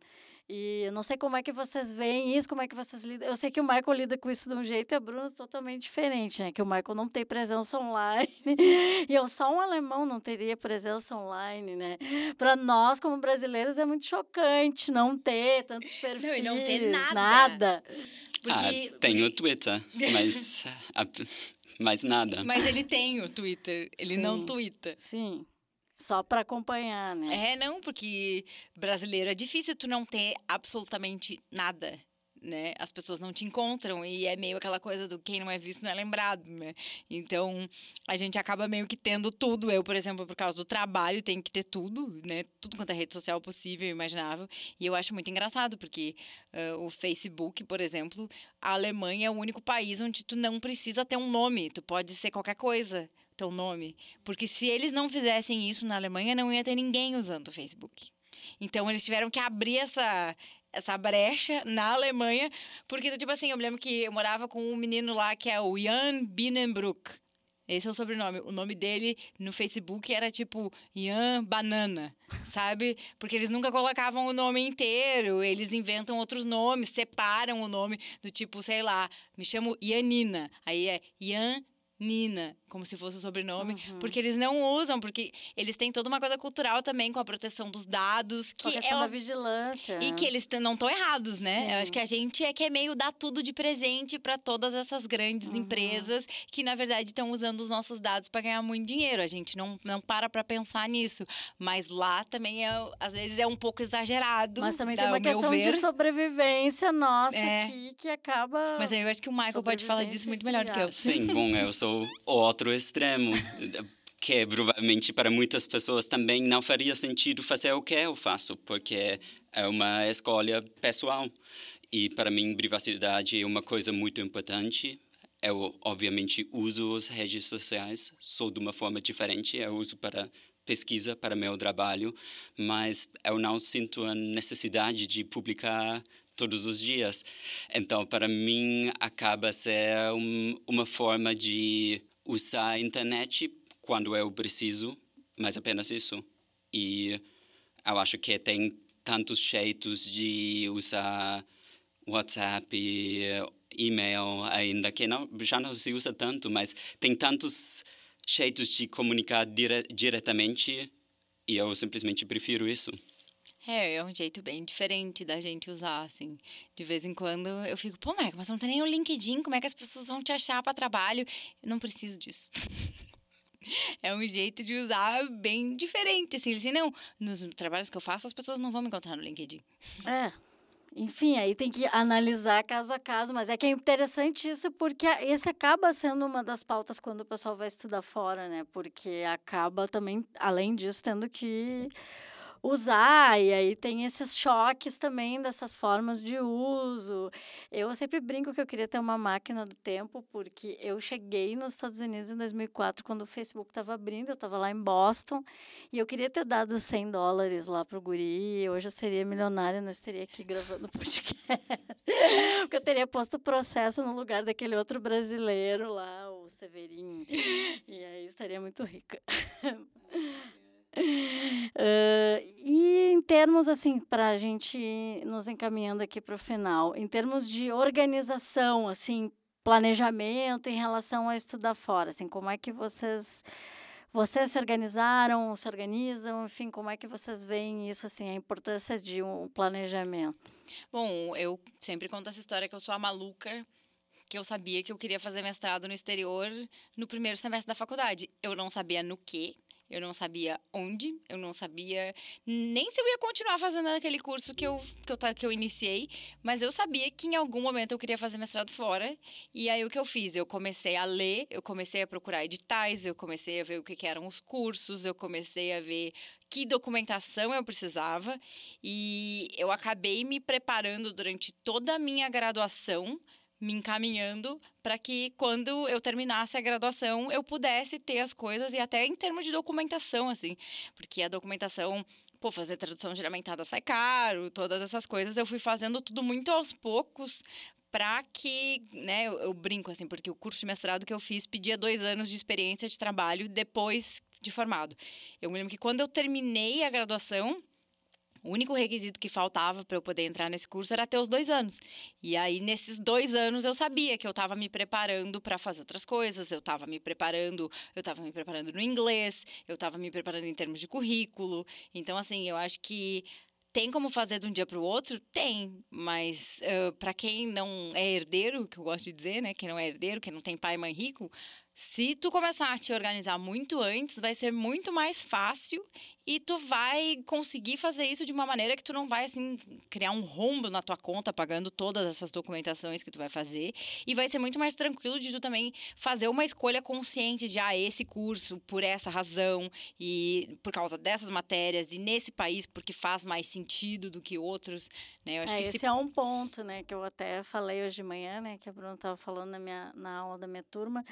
E eu não sei como é que vocês veem isso, como é que vocês lidam. Eu sei que o Michael lida com isso de um jeito e a Bruna totalmente diferente, né? Que o Michael não tem presença online. e eu só um alemão não teria presença online, né? Para nós, como brasileiros, é muito chocante não ter tantos perfis. Não, não ter nada. nada. Porque... Ah, tem o Twitter, mas, mas nada. Mas ele tem o Twitter, ele Sim. não twitta. Sim. Só para acompanhar, né? É, não, porque brasileiro é difícil tu não ter absolutamente nada. Né? As pessoas não te encontram e é meio aquela coisa do quem não é visto não é lembrado, né? Então, a gente acaba meio que tendo tudo. Eu, por exemplo, por causa do trabalho, tenho que ter tudo, né? Tudo quanto é rede social possível, imaginável. E eu acho muito engraçado, porque uh, o Facebook, por exemplo, a Alemanha é o único país onde tu não precisa ter um nome, tu pode ser qualquer coisa teu nome. Porque se eles não fizessem isso na Alemanha, não ia ter ninguém usando o Facebook. Então eles tiveram que abrir essa essa brecha na Alemanha, porque tipo assim, eu me lembro que eu morava com um menino lá que é o Jan Binnenbruck. Esse é o sobrenome. O nome dele no Facebook era tipo Ian Banana, sabe? Porque eles nunca colocavam o nome inteiro, eles inventam outros nomes, separam o nome do tipo, sei lá, me chamo Ianina. Aí é Ian Nina, como se fosse o sobrenome, uhum. porque eles não usam, porque eles têm toda uma coisa cultural também com a proteção dos dados, que com a questão é da vigilância. E que eles não estão errados, né? Sim. Eu acho que a gente é que é meio dar tudo de presente para todas essas grandes uhum. empresas que na verdade estão usando os nossos dados para ganhar muito dinheiro. A gente não, não para para pensar nisso, mas lá também é, às vezes é um pouco exagerado. Mas também tem uma questão ver. de sobrevivência nossa é. aqui que acaba Mas eu acho que o Michael pode falar disso muito melhor do que eu. Sim, bom, eu sou sou o outro extremo, que provavelmente para muitas pessoas também não faria sentido fazer o que eu faço, porque é uma escolha pessoal. E para mim, privacidade é uma coisa muito importante. Eu, obviamente, uso as redes sociais, sou de uma forma diferente. Eu uso para pesquisa, para meu trabalho, mas eu não sinto a necessidade de publicar todos os dias. Então, para mim, acaba ser um, uma forma de usar a internet quando eu preciso, mas apenas isso. E eu acho que tem tantos jeitos de usar WhatsApp e-mail ainda que não, já não se usa tanto, mas tem tantos jeitos de comunicar dire diretamente e eu simplesmente prefiro isso. É, é um jeito bem diferente da gente usar, assim. De vez em quando eu fico, pô, Meca, mas não tem nem o LinkedIn, como é que as pessoas vão te achar para trabalho? Eu não preciso disso. é um jeito de usar bem diferente, assim. Assim, não, nos trabalhos que eu faço, as pessoas não vão me encontrar no LinkedIn. É. Enfim, aí tem que analisar caso a caso, mas é que é interessante isso porque esse acaba sendo uma das pautas quando o pessoal vai estudar fora, né? Porque acaba também, além disso, tendo que usar, e aí tem esses choques também dessas formas de uso. Eu sempre brinco que eu queria ter uma máquina do tempo, porque eu cheguei nos Estados Unidos em 2004, quando o Facebook estava abrindo, eu estava lá em Boston, e eu queria ter dado 100 dólares lá pro guri, hoje eu seria milionária, não estaria aqui gravando podcast, porque eu teria posto processo no lugar daquele outro brasileiro lá, o Severinho, e aí estaria muito rica. Uh, e em termos, assim, para a gente nos encaminhando aqui para o final, em termos de organização, assim, planejamento em relação a estudar fora, assim, como é que vocês Vocês se organizaram, se organizam, enfim, como é que vocês veem isso, assim, a importância de um planejamento? Bom, eu sempre conto essa história que eu sou a maluca que eu sabia que eu queria fazer mestrado no exterior no primeiro semestre da faculdade. Eu não sabia no que, eu não sabia onde, eu não sabia nem se eu ia continuar fazendo aquele curso que eu, que eu, que eu iniciei, mas eu sabia que em algum momento eu queria fazer mestrado fora. E aí o que eu fiz? Eu comecei a ler, eu comecei a procurar editais, eu comecei a ver o que, que eram os cursos, eu comecei a ver que documentação eu precisava e eu acabei me preparando durante toda a minha graduação me encaminhando para que quando eu terminasse a graduação eu pudesse ter as coisas e até em termos de documentação assim, porque a documentação pô, fazer tradução geramentada sai caro, todas essas coisas eu fui fazendo tudo muito aos poucos para que, né, eu, eu, brinco assim, porque o curso de mestrado que eu fiz pedia dois anos de experiência de trabalho depois de formado. Eu me lembro que quando eu terminei a graduação, o único requisito que faltava para eu poder entrar nesse curso era ter os dois anos. E aí, nesses dois anos, eu sabia que eu estava me preparando para fazer outras coisas, eu estava me preparando, eu estava me preparando no inglês, eu estava me preparando em termos de currículo. Então, assim, eu acho que tem como fazer de um dia para o outro? Tem, mas uh, para quem não é herdeiro, que eu gosto de dizer, né? Quem não é herdeiro, quem não tem pai e mãe rico, se tu começar a te organizar muito antes, vai ser muito mais fácil e tu vai conseguir fazer isso de uma maneira que tu não vai assim criar um rombo na tua conta pagando todas essas documentações que tu vai fazer e vai ser muito mais tranquilo de tu também fazer uma escolha consciente de ah, esse curso por essa razão e por causa dessas matérias e nesse país porque faz mais sentido do que outros, né? Eu acho é, que esse se... é um ponto, né, que eu até falei hoje de manhã, né, que a Bruna estava falando na minha na aula da minha turma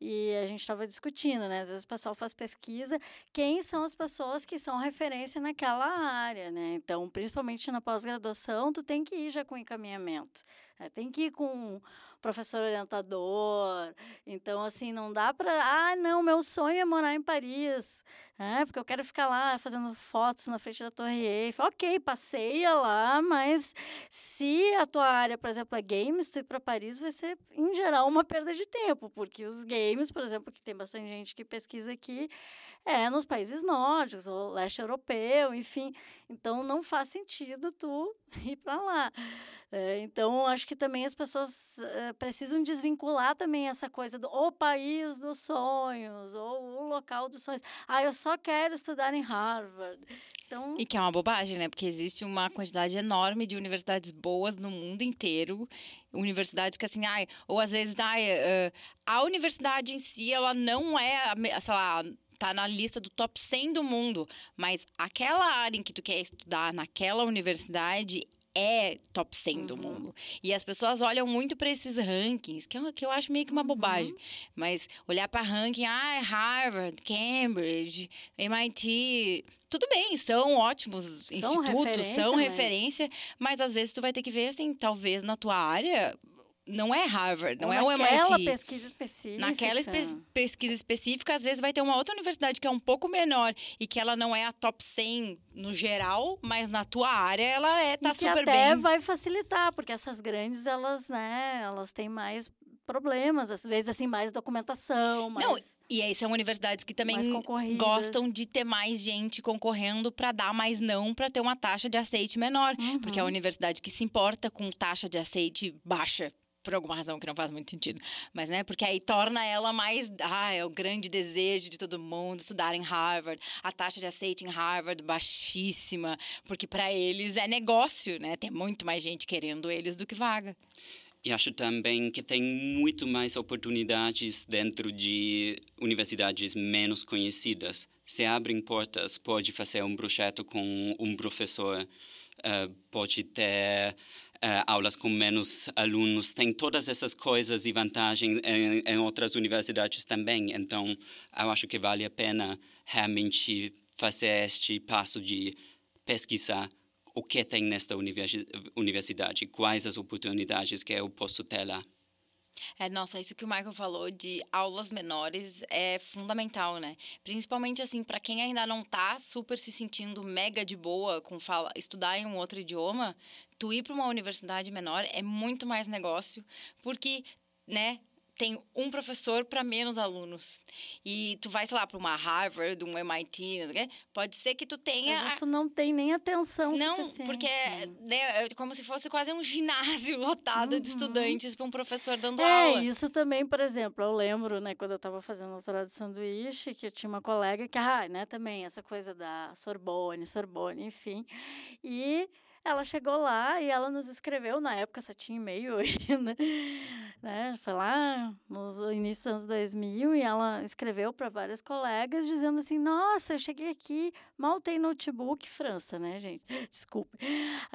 e a gente estava discutindo, né? Às vezes o pessoal faz pesquisa, quem são as pessoas que são referência naquela área, né? Então, principalmente na pós-graduação, tu tem que ir já com encaminhamento. Né? Tem que ir com professor orientador. Então, assim, não dá para. Ah, não, meu sonho é morar em Paris. É, porque eu quero ficar lá fazendo fotos na frente da Torre Eiffel. Ok, passeia lá, mas se a tua área, por exemplo, é games, tu ir para Paris vai ser, em geral, uma perda de tempo, porque os games, por exemplo, que tem bastante gente que pesquisa aqui, é nos países nórdicos, ou leste europeu, enfim. Então, não faz sentido tu ir para lá. É, então, acho que também as pessoas é, precisam desvincular também essa coisa do o país dos sonhos, ou o local dos sonhos. Ah, eu só quero estudar em Harvard. Então... E que é uma bobagem, né? Porque existe uma quantidade enorme de universidades boas no mundo inteiro. Universidades que, assim, ai, ou às vezes, ai, uh, a universidade em si, ela não é, sei lá, tá na lista do top 100 do mundo, mas aquela área em que tu quer estudar naquela universidade é top 100 uhum. do mundo. E as pessoas olham muito para esses rankings, que eu, que eu acho meio que uma uhum. bobagem. Mas olhar para ranking, ah, é Harvard, Cambridge, MIT, tudo bem, são ótimos são institutos, referência, são mas... referência, mas às vezes tu vai ter que ver assim, talvez na tua área não é Harvard, não Ou é o MIT. Naquela pesquisa específica. Naquela espe pesquisa específica, às vezes vai ter uma outra universidade que é um pouco menor e que ela não é a top 100 no geral, mas na tua área ela é tá e super até bem. vai facilitar, porque essas grandes elas, né, elas têm mais problemas, às vezes assim mais documentação, mais Não, e aí são universidades que também gostam de ter mais gente concorrendo para dar mais não, para ter uma taxa de aceite menor, uhum. porque é a universidade que se importa com taxa de aceite baixa por alguma razão que não faz muito sentido. Mas, né, porque aí torna ela mais. Ah, é o grande desejo de todo mundo estudar em Harvard. A taxa de aceite em Harvard baixíssima, porque para eles é negócio, né? Tem muito mais gente querendo eles do que vaga. E acho também que tem muito mais oportunidades dentro de universidades menos conhecidas. Se abrem portas, pode fazer um projeto com um professor, uh, pode ter aulas com menos alunos, tem todas essas coisas e vantagens em, em, outras universidades também. Então, eu acho que vale a pena realmente fazer este passo de pesquisar o que tem nesta universidade, quais as oportunidades que eu posso ter lá. É, nossa, isso que o Michael falou de aulas menores é fundamental, né? Principalmente assim, para quem ainda não tá super se sentindo mega de boa com fala, estudar em um outro idioma, tu ir para uma universidade menor é muito mais negócio, porque, né, tem um professor para menos alunos. E tu vai, sei lá, para uma Harvard, um MIT, pode ser que tu tenha. Às vezes tu não tem nem atenção não, suficiente. porque né, é como se fosse quase um ginásio lotado uhum. de estudantes para um professor dando é, aula. É, isso também, por exemplo, eu lembro, né, quando eu estava fazendo doutorado de sanduíche, que eu tinha uma colega que, ah, né, também essa coisa da Sorbonne, Sorbonne, enfim. E ela chegou lá e ela nos escreveu, na época só tinha e-mail ainda, né? Foi lá no início dos anos 2000 e ela escreveu para vários colegas dizendo assim: Nossa, eu cheguei aqui, mal tem notebook, França, né, gente? Desculpe,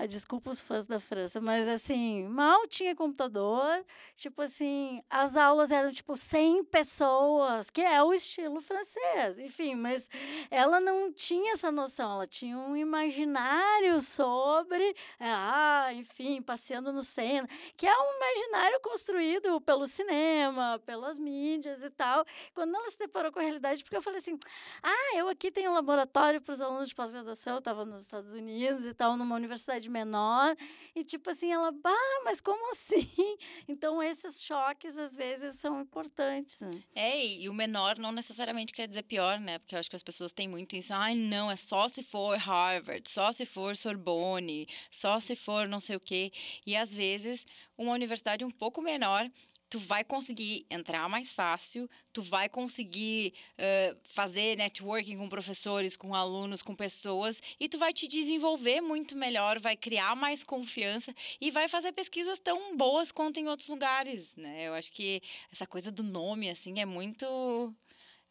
desculpa os fãs da França, mas assim, mal tinha computador, tipo assim, as aulas eram tipo 100 pessoas, que é o estilo francês, enfim, mas ela não tinha essa noção, ela tinha um imaginário sobre sobre, é, ah, enfim, passeando no Sena, que é um imaginário construído pelo cinema, pelas mídias e tal. Quando ela se deparou com a realidade, porque eu falei assim, ah, eu aqui tenho um laboratório para os alunos de pós-graduação, eu estava nos Estados Unidos e tal, numa universidade menor, e tipo assim, ela, bah, mas como assim? Então, esses choques, às vezes, são importantes. Né? É, e o menor não necessariamente quer dizer pior, né? Porque eu acho que as pessoas têm muito isso, ai, não, é só se for Harvard, só se for Sorbonne, só se for não sei o quê. E às vezes, uma universidade um pouco menor tu vai conseguir entrar mais fácil, tu vai conseguir uh, fazer networking com professores, com alunos, com pessoas, e tu vai te desenvolver muito melhor, vai criar mais confiança e vai fazer pesquisas tão boas quanto em outros lugares, né? Eu acho que essa coisa do nome, assim, é muito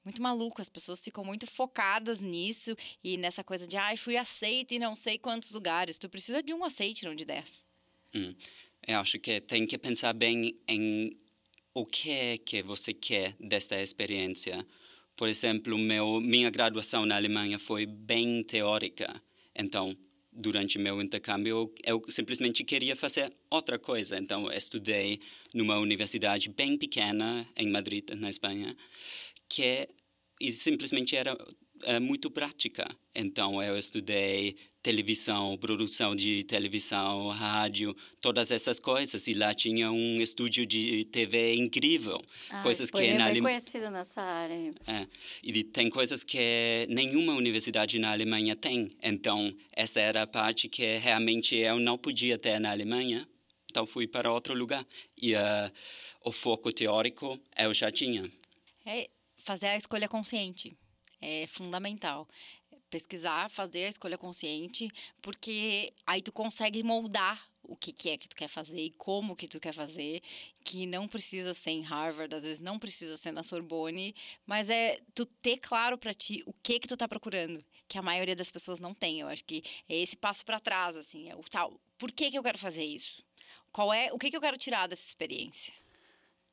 muito maluco. As pessoas ficam muito focadas nisso e nessa coisa de, ai, ah, fui aceita em não sei quantos lugares. Tu precisa de um aceite, não de dez. Hum. Eu acho que tem que pensar bem em o que é que você quer desta experiência. Por exemplo, meu, minha graduação na Alemanha foi bem teórica. Então, durante meu intercâmbio, eu simplesmente queria fazer outra coisa. Então, estudei numa universidade bem pequena em Madrid, na Espanha, que e simplesmente era é, muito prática. Então, eu estudei televisão, produção de televisão, rádio, todas essas coisas. E lá tinha um estúdio de TV incrível. Ah, coisas que é na bem conhecido nessa área. É, e tem coisas que nenhuma universidade na Alemanha tem. Então, essa era a parte que realmente eu não podia ter na Alemanha. Então, fui para outro lugar. E uh, o foco teórico eu já tinha. É, fazer a escolha consciente é fundamental. Pesquisar, fazer a escolha consciente, porque aí tu consegue moldar o que, que, é que tu quer fazer e como que tu quer fazer, que não precisa ser em Harvard, às vezes não precisa ser na Sorbonne, mas é tu ter claro para ti o que que tu tá procurando, que a maioria das pessoas não tem. Eu acho que é esse passo para trás, assim, é o tal, por que que eu quero fazer isso? Qual é, o que que eu quero tirar dessa experiência?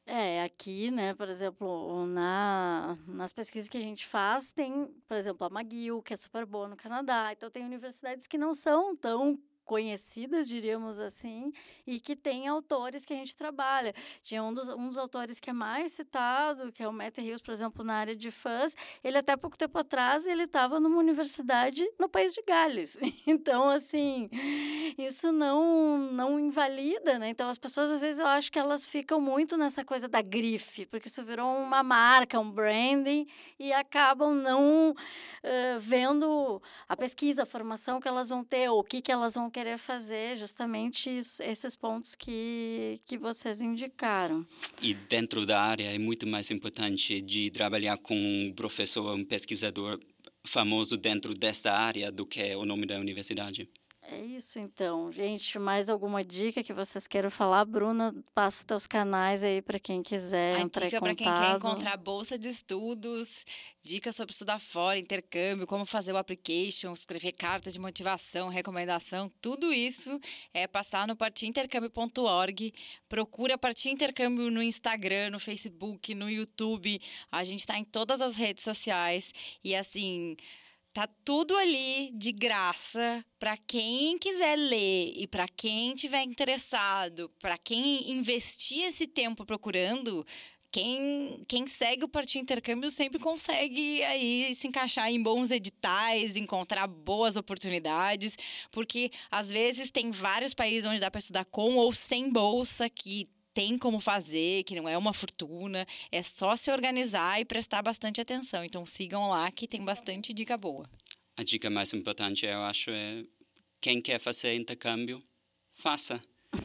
É, aqui, né, por exemplo, na, nas pesquisas que a gente faz, tem, por exemplo, a McGill, que é super boa no Canadá. Então, tem universidades que não são tão conhecidas, diríamos assim, e que tem autores que a gente trabalha. Tinha um dos, um dos autores que é mais citado, que é o Matt Hills, por exemplo, na área de fãs. Ele, até pouco tempo atrás, ele estava numa universidade no país de Gales. Então, assim, isso não, não invalida, né? Então, as pessoas, às vezes, eu acho que elas ficam muito nessa coisa da grife, porque isso virou uma marca, um branding, e acabam não uh, vendo a pesquisa, a formação que elas vão ter, o que, que elas vão querer fazer justamente esses pontos que, que vocês indicaram. E dentro da área é muito mais importante de trabalhar com um professor, um pesquisador famoso dentro desta área do que o nome da universidade. É isso então, gente. Mais alguma dica que vocês queiram falar? Bruna, passa os teus canais aí para quem quiser. A dica para quem quer encontrar bolsa de estudos, dicas sobre estudar fora, intercâmbio, como fazer o application, escrever cartas de motivação, recomendação, tudo isso é passar no partiintercâmbio.org. Procura Partir Intercâmbio no Instagram, no Facebook, no YouTube. A gente está em todas as redes sociais e assim Tá tudo ali de graça para quem quiser ler e para quem tiver interessado, para quem investir esse tempo procurando. Quem, quem segue o Partido Intercâmbio sempre consegue aí se encaixar em bons editais, encontrar boas oportunidades, porque às vezes tem vários países onde dá para estudar com ou sem bolsa, que tem como fazer, que não é uma fortuna, é só se organizar e prestar bastante atenção. Então sigam lá que tem bastante dica boa. A dica mais importante, eu acho, é quem quer fazer intercâmbio, faça.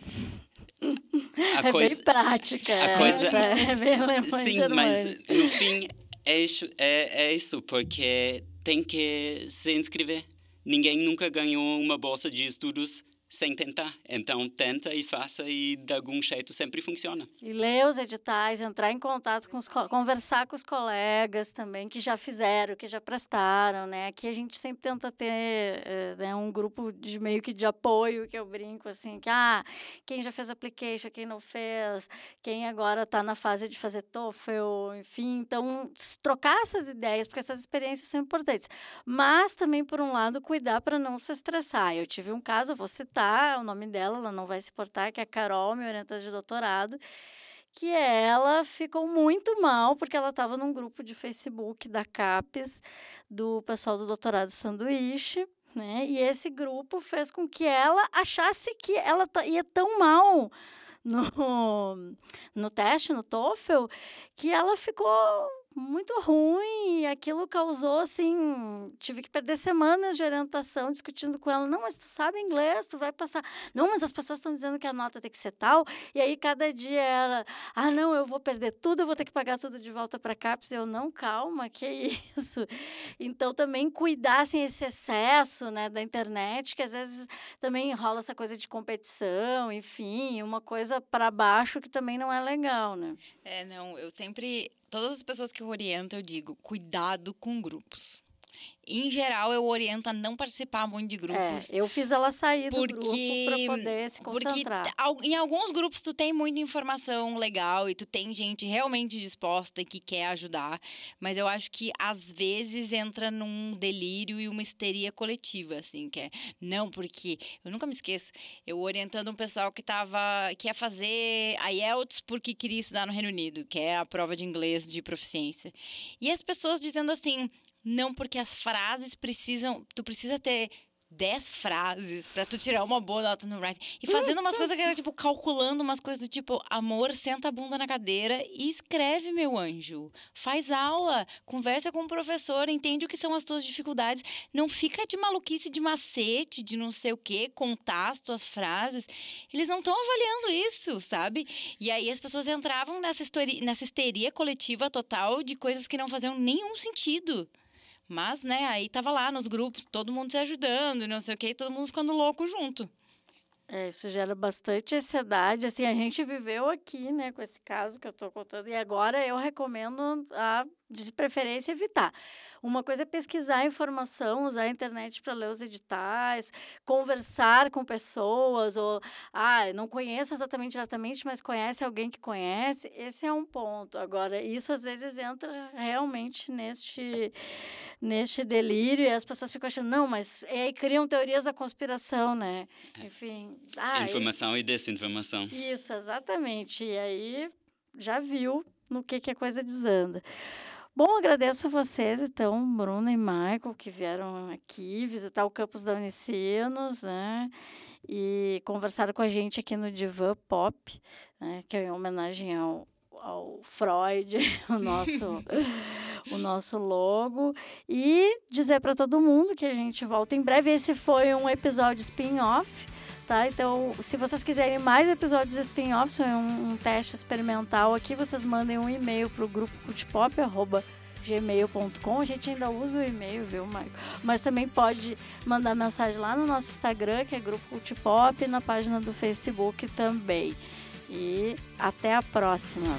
A é coisa, bem prática. A coisa, é bem Sim, mas no fim é isso, é, é isso, porque tem que se inscrever. Ninguém nunca ganhou uma bolsa de estudos sem tentar. Então, tenta e faça e de algum jeito sempre funciona. E ler os editais, entrar em contato com os conversar com os colegas também que já fizeram, que já prestaram, né? Aqui a gente sempre tenta ter eh, né, um grupo de meio que de apoio, que eu brinco assim, que ah, quem já fez application, quem não fez, quem agora está na fase de fazer TOEFL, enfim, então trocar essas ideias, porque essas experiências são importantes. Mas também por um lado cuidar para não se estressar. Eu tive um caso, vou citar o nome dela, ela não vai se portar, que é a Carol, minha orientadora de doutorado, que ela ficou muito mal porque ela estava num grupo de Facebook da CAPES, do pessoal do doutorado sanduíche, né? E esse grupo fez com que ela achasse que ela ia tão mal no, no teste, no TOEFL, que ela ficou muito ruim e aquilo causou assim, tive que perder semanas de orientação discutindo com ela, não, mas tu sabe inglês, tu vai passar. Não, mas as pessoas estão dizendo que a nota tem que ser tal, e aí cada dia ela, ah, não, eu vou perder tudo, eu vou ter que pagar tudo de volta para cá, eu não, calma, que isso. Então também cuidar assim esse excesso, né, da internet, que às vezes também rola essa coisa de competição, enfim, uma coisa para baixo que também não é legal, né? É, não, eu sempre todas as pessoas que eu oriento, eu digo, cuidado com grupos em geral, eu oriento a não participar muito de grupos. É, eu fiz ela sair do grupo para poder se concentrar. Porque em alguns grupos tu tem muita informação legal e tu tem gente realmente disposta que quer ajudar, mas eu acho que às vezes entra num delírio e uma histeria coletiva, assim, que é, não, porque eu nunca me esqueço, eu orientando um pessoal que tava, que ia fazer a IELTS porque queria estudar no Reino Unido, que é a prova de inglês de proficiência. E as pessoas dizendo assim, não, porque as frases precisam. Tu precisa ter 10 frases para tu tirar uma boa nota no writing. E fazendo umas coisas que era tipo calculando umas coisas do tipo, amor, senta a bunda na cadeira e escreve, meu anjo. Faz aula, conversa com o professor, entende o que são as tuas dificuldades. Não fica de maluquice de macete, de não sei o quê, contar as tuas frases. Eles não estão avaliando isso, sabe? E aí as pessoas entravam nessa, histori nessa histeria coletiva total de coisas que não faziam nenhum sentido. Mas, né, aí tava lá nos grupos, todo mundo se ajudando, não sei o quê, todo mundo ficando louco junto. É, isso gera bastante ansiedade. Assim, a gente viveu aqui, né, com esse caso que eu estou contando, e agora eu recomendo a de preferência evitar. Uma coisa é pesquisar informação, usar a internet para ler os editais, conversar com pessoas, ou ah, não conheço exatamente diretamente, mas conhece alguém que conhece. Esse é um ponto. Agora, isso às vezes entra realmente neste neste delírio e as pessoas ficam achando, não, mas e aí criam teorias da conspiração, né? É. Enfim. Ah, Informação e, e desinformação. Isso, exatamente. E aí já viu no que, que a coisa desanda. Bom, agradeço a vocês, então, Bruna e Michael, que vieram aqui visitar o campus da Unicinos, né? E conversaram com a gente aqui no Divan Pop, né? que é em homenagem ao, ao Freud, o nosso, o nosso logo. E dizer para todo mundo que a gente volta em breve. Esse foi um episódio spin-off tá? Então, se vocês quiserem mais episódios spin-offs, um, um teste experimental aqui, vocês mandem um e-mail para o grupo cultpop, arroba gmail.com. A gente ainda usa o e-mail, viu, Maicon? Mas também pode mandar mensagem lá no nosso Instagram, que é Grupo Cultpop, e na página do Facebook também. E até a próxima!